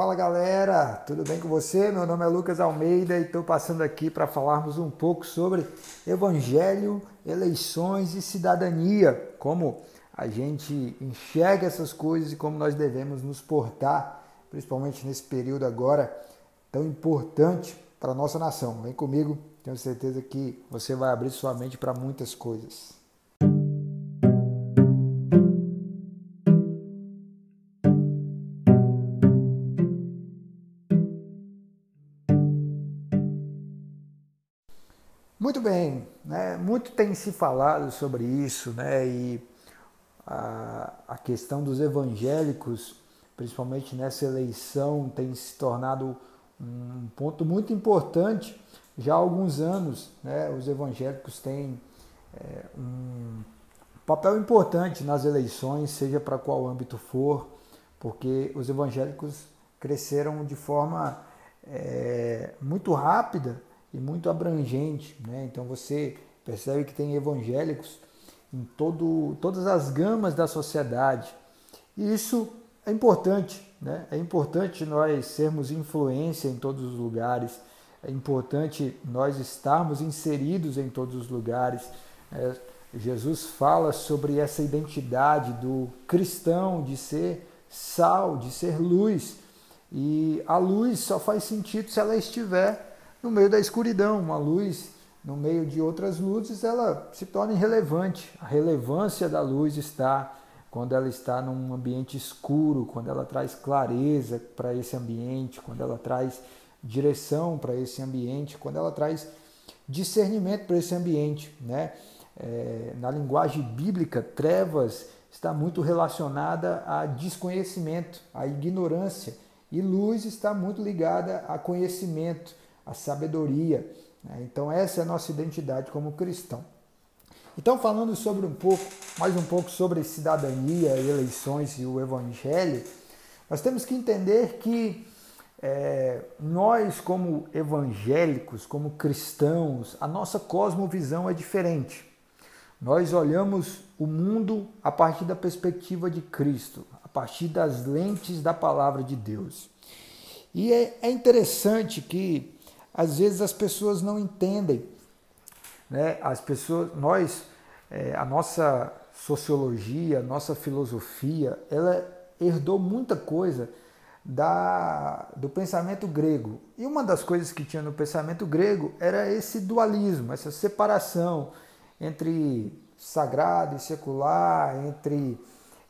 Fala galera, tudo bem com você? Meu nome é Lucas Almeida e estou passando aqui para falarmos um pouco sobre Evangelho, eleições e cidadania, como a gente enxerga essas coisas e como nós devemos nos portar, principalmente nesse período agora tão importante para a nossa nação. Vem comigo, tenho certeza que você vai abrir sua mente para muitas coisas. Tem se falado sobre isso, né? e a, a questão dos evangélicos, principalmente nessa eleição, tem se tornado um ponto muito importante. Já há alguns anos, né? os evangélicos têm é, um papel importante nas eleições, seja para qual âmbito for, porque os evangélicos cresceram de forma é, muito rápida e muito abrangente. Né? Então você percebe que tem evangélicos em todo, todas as gamas da sociedade. E isso é importante. Né? É importante nós sermos influência em todos os lugares. É importante nós estarmos inseridos em todos os lugares. É, Jesus fala sobre essa identidade do cristão de ser sal, de ser luz. E a luz só faz sentido se ela estiver no meio da escuridão, uma luz no meio de outras luzes, ela se torna irrelevante. A relevância da luz está quando ela está num ambiente escuro, quando ela traz clareza para esse ambiente, quando ela traz direção para esse ambiente, quando ela traz discernimento para esse ambiente. Né? É, na linguagem bíblica, trevas está muito relacionada a desconhecimento, a ignorância, e luz está muito ligada a conhecimento, a sabedoria. Né? Então essa é a nossa identidade como cristão. Então falando sobre um pouco, mais um pouco sobre cidadania, eleições e o evangelho, nós temos que entender que é, nós como evangélicos, como cristãos, a nossa cosmovisão é diferente. Nós olhamos o mundo a partir da perspectiva de Cristo, a partir das lentes da palavra de Deus. E é, é interessante que às vezes as pessoas não entendem. Né? As pessoas, nós, é, a nossa sociologia, a nossa filosofia, ela herdou muita coisa da, do pensamento grego. E uma das coisas que tinha no pensamento grego era esse dualismo, essa separação entre sagrado e secular, entre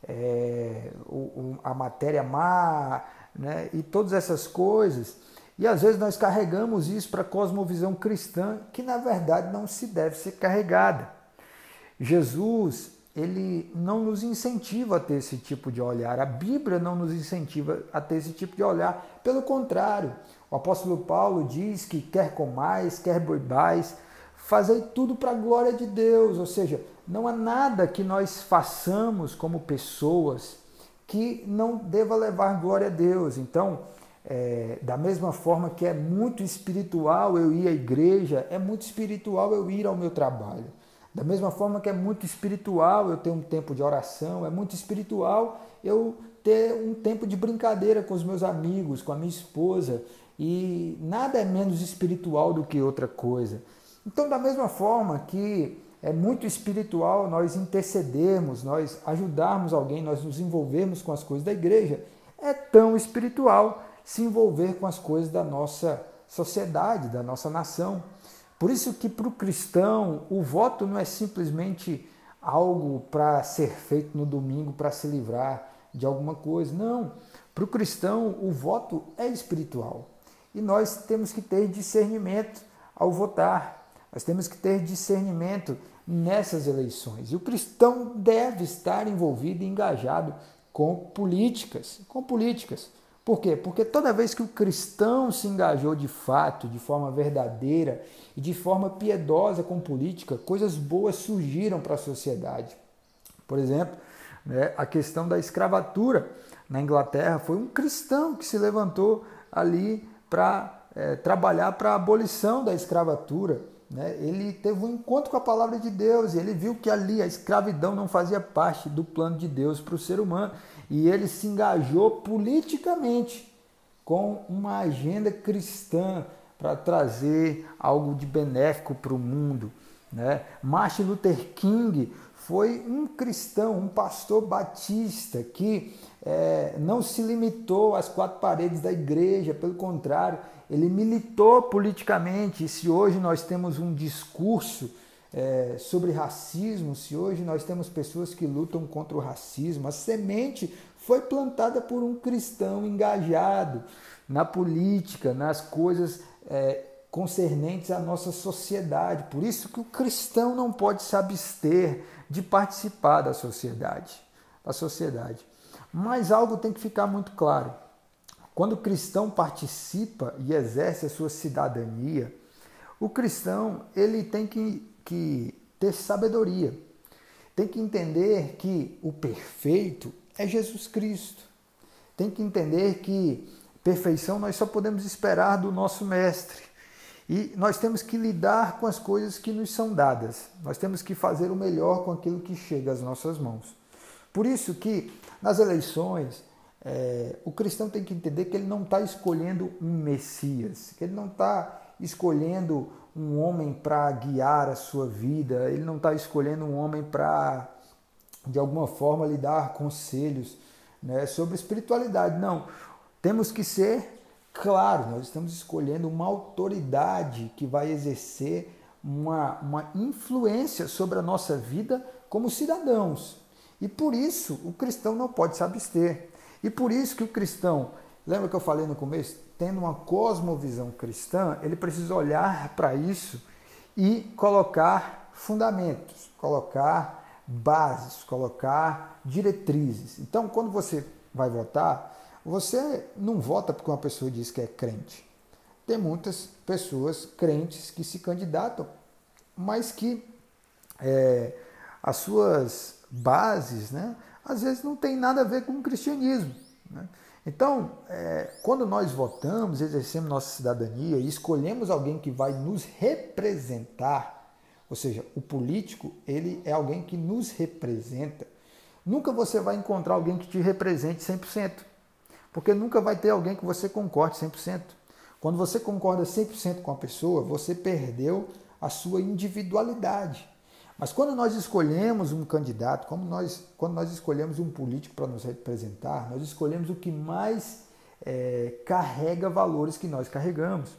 é, o, a matéria má né, e todas essas coisas. E às vezes nós carregamos isso para a cosmovisão cristã, que na verdade não se deve ser carregada. Jesus, ele não nos incentiva a ter esse tipo de olhar. A Bíblia não nos incentiva a ter esse tipo de olhar. Pelo contrário, o apóstolo Paulo diz que quer comais, quer bebais, fazei tudo para a glória de Deus. Ou seja, não há nada que nós façamos como pessoas que não deva levar glória a Deus. Então, é, da mesma forma que é muito espiritual eu ir à igreja, é muito espiritual eu ir ao meu trabalho. Da mesma forma que é muito espiritual eu ter um tempo de oração, é muito espiritual eu ter um tempo de brincadeira com os meus amigos, com a minha esposa. E nada é menos espiritual do que outra coisa. Então, da mesma forma que é muito espiritual nós intercedermos, nós ajudarmos alguém, nós nos envolvermos com as coisas da igreja, é tão espiritual se envolver com as coisas da nossa sociedade, da nossa nação. Por isso que para o cristão o voto não é simplesmente algo para ser feito no domingo para se livrar de alguma coisa. Não. Para o cristão o voto é espiritual. E nós temos que ter discernimento ao votar. Nós temos que ter discernimento nessas eleições. E o cristão deve estar envolvido e engajado com políticas, com políticas. Por quê? Porque toda vez que o cristão se engajou de fato, de forma verdadeira e de forma piedosa com política, coisas boas surgiram para a sociedade. Por exemplo, né, a questão da escravatura na Inglaterra foi um cristão que se levantou ali para é, trabalhar para a abolição da escravatura. Né? Ele teve um encontro com a palavra de Deus e ele viu que ali a escravidão não fazia parte do plano de Deus para o ser humano e ele se engajou politicamente com uma agenda cristã para trazer algo de benéfico para o mundo. Né? Martin Luther King foi um cristão, um pastor batista que é, não se limitou às quatro paredes da igreja, pelo contrário, ele militou politicamente. E se hoje nós temos um discurso é, sobre racismo, se hoje nós temos pessoas que lutam contra o racismo, a semente foi plantada por um cristão engajado na política, nas coisas é, concernentes à nossa sociedade. Por isso que o cristão não pode se abster de participar da sociedade, da sociedade. Mas algo tem que ficar muito claro. Quando o cristão participa e exerce a sua cidadania, o cristão ele tem que, que ter sabedoria, tem que entender que o perfeito é Jesus Cristo, tem que entender que perfeição nós só podemos esperar do nosso Mestre. E nós temos que lidar com as coisas que nos são dadas. Nós temos que fazer o melhor com aquilo que chega às nossas mãos. Por isso que nas eleições é, o cristão tem que entender que ele não está escolhendo um Messias, que ele não está escolhendo um homem para guiar a sua vida, ele não está escolhendo um homem para, de alguma forma, lhe dar conselhos né, sobre espiritualidade. Não. Temos que ser Claro, nós estamos escolhendo uma autoridade que vai exercer uma, uma influência sobre a nossa vida como cidadãos. E por isso o cristão não pode se abster. E por isso que o cristão, lembra que eu falei no começo, tendo uma cosmovisão cristã, ele precisa olhar para isso e colocar fundamentos, colocar bases, colocar diretrizes. Então, quando você vai votar, você não vota porque uma pessoa diz que é crente. Tem muitas pessoas crentes que se candidatam, mas que é, as suas bases, né, às vezes não tem nada a ver com o cristianismo. Né? Então, é, quando nós votamos, exercemos nossa cidadania e escolhemos alguém que vai nos representar, ou seja, o político ele é alguém que nos representa. Nunca você vai encontrar alguém que te represente 100%. Porque nunca vai ter alguém que você concorde 100%. Quando você concorda 100% com a pessoa, você perdeu a sua individualidade. Mas quando nós escolhemos um candidato, como nós, quando nós escolhemos um político para nos representar, nós escolhemos o que mais é, carrega valores que nós carregamos.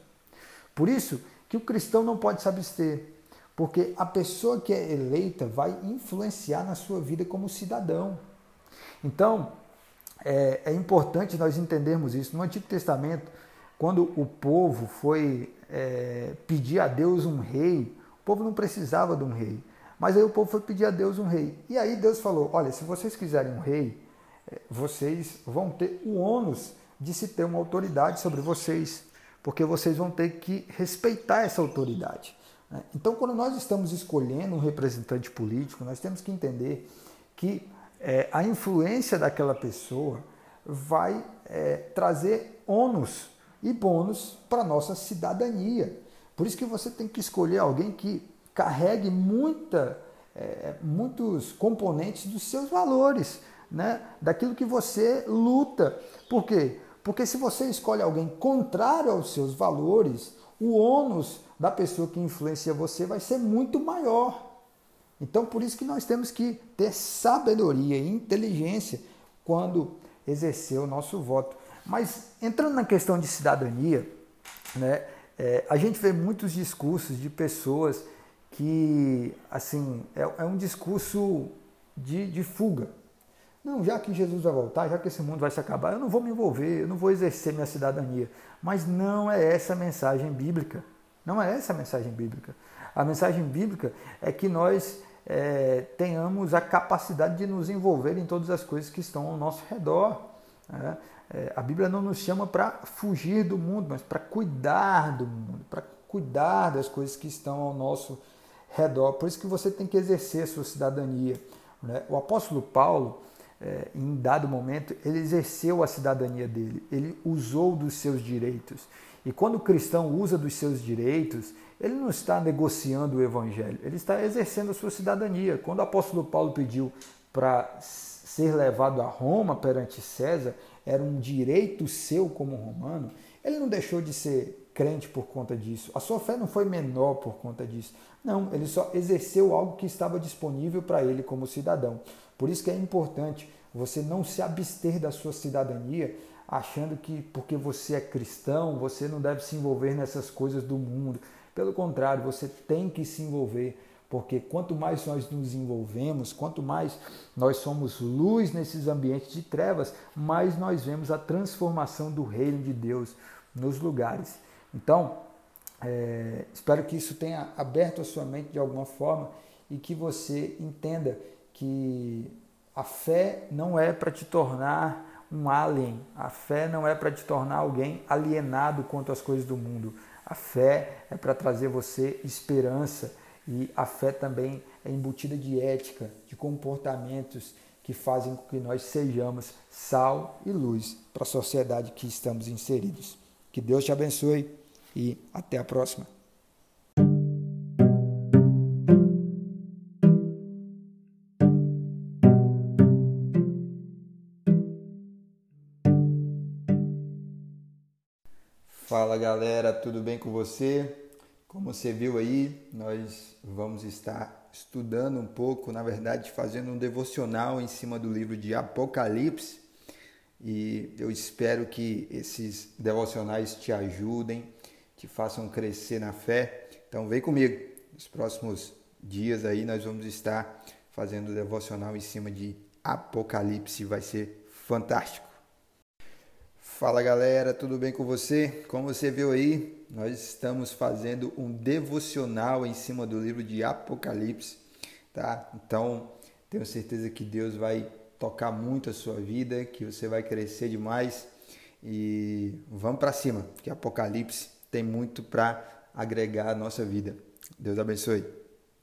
Por isso que o cristão não pode se abster, porque a pessoa que é eleita vai influenciar na sua vida como cidadão. Então, é, é importante nós entendermos isso. No Antigo Testamento, quando o povo foi é, pedir a Deus um rei, o povo não precisava de um rei. Mas aí o povo foi pedir a Deus um rei. E aí Deus falou: olha, se vocês quiserem um rei, é, vocês vão ter o ônus de se ter uma autoridade sobre vocês, porque vocês vão ter que respeitar essa autoridade. Né? Então, quando nós estamos escolhendo um representante político, nós temos que entender que é, a influência daquela pessoa vai é, trazer ônus e bônus para a nossa cidadania. Por isso que você tem que escolher alguém que carregue muita, é, muitos componentes dos seus valores, né? daquilo que você luta. Por quê? Porque se você escolhe alguém contrário aos seus valores, o ônus da pessoa que influencia você vai ser muito maior. Então, por isso que nós temos que ter sabedoria e inteligência quando exercer o nosso voto. Mas entrando na questão de cidadania, né, é, a gente vê muitos discursos de pessoas que, assim, é, é um discurso de, de fuga. Não, já que Jesus vai voltar, já que esse mundo vai se acabar, eu não vou me envolver, eu não vou exercer minha cidadania. Mas não é essa a mensagem bíblica. Não é essa a mensagem bíblica. A mensagem bíblica é que nós é, tenhamos a capacidade de nos envolver em todas as coisas que estão ao nosso redor. Né? É, a Bíblia não nos chama para fugir do mundo, mas para cuidar do mundo, para cuidar das coisas que estão ao nosso redor. Por isso que você tem que exercer sua cidadania. Né? O apóstolo Paulo, é, em dado momento, ele exerceu a cidadania dele, ele usou dos seus direitos. E quando o cristão usa dos seus direitos, ele não está negociando o evangelho, ele está exercendo a sua cidadania. Quando o apóstolo Paulo pediu para ser levado a Roma perante César era um direito seu como romano, ele não deixou de ser crente por conta disso. A sua fé não foi menor por conta disso. Não, ele só exerceu algo que estava disponível para ele como cidadão. Por isso que é importante você não se abster da sua cidadania achando que porque você é cristão, você não deve se envolver nessas coisas do mundo. Pelo contrário, você tem que se envolver, porque quanto mais nós nos envolvemos, quanto mais nós somos luz nesses ambientes de trevas, mais nós vemos a transformação do reino de Deus nos lugares. Então, é, espero que isso tenha aberto a sua mente de alguma forma e que você entenda que a fé não é para te tornar um alien. A fé não é para te tornar alguém alienado quanto às coisas do mundo. A fé é para trazer você esperança e a fé também é embutida de ética, de comportamentos que fazem com que nós sejamos sal e luz para a sociedade que estamos inseridos. Que Deus te abençoe e até a próxima. Fala galera, tudo bem com você? Como você viu aí, nós vamos estar estudando um pouco, na verdade, fazendo um devocional em cima do livro de Apocalipse. E eu espero que esses devocionais te ajudem, te façam crescer na fé. Então vem comigo. Nos próximos dias aí nós vamos estar fazendo devocional em cima de Apocalipse, vai ser fantástico. Fala galera, tudo bem com você? Como você viu aí, nós estamos fazendo um devocional em cima do livro de Apocalipse, tá? Então, tenho certeza que Deus vai tocar muito a sua vida, que você vai crescer demais e vamos para cima, que Apocalipse tem muito para agregar à nossa vida. Deus abençoe.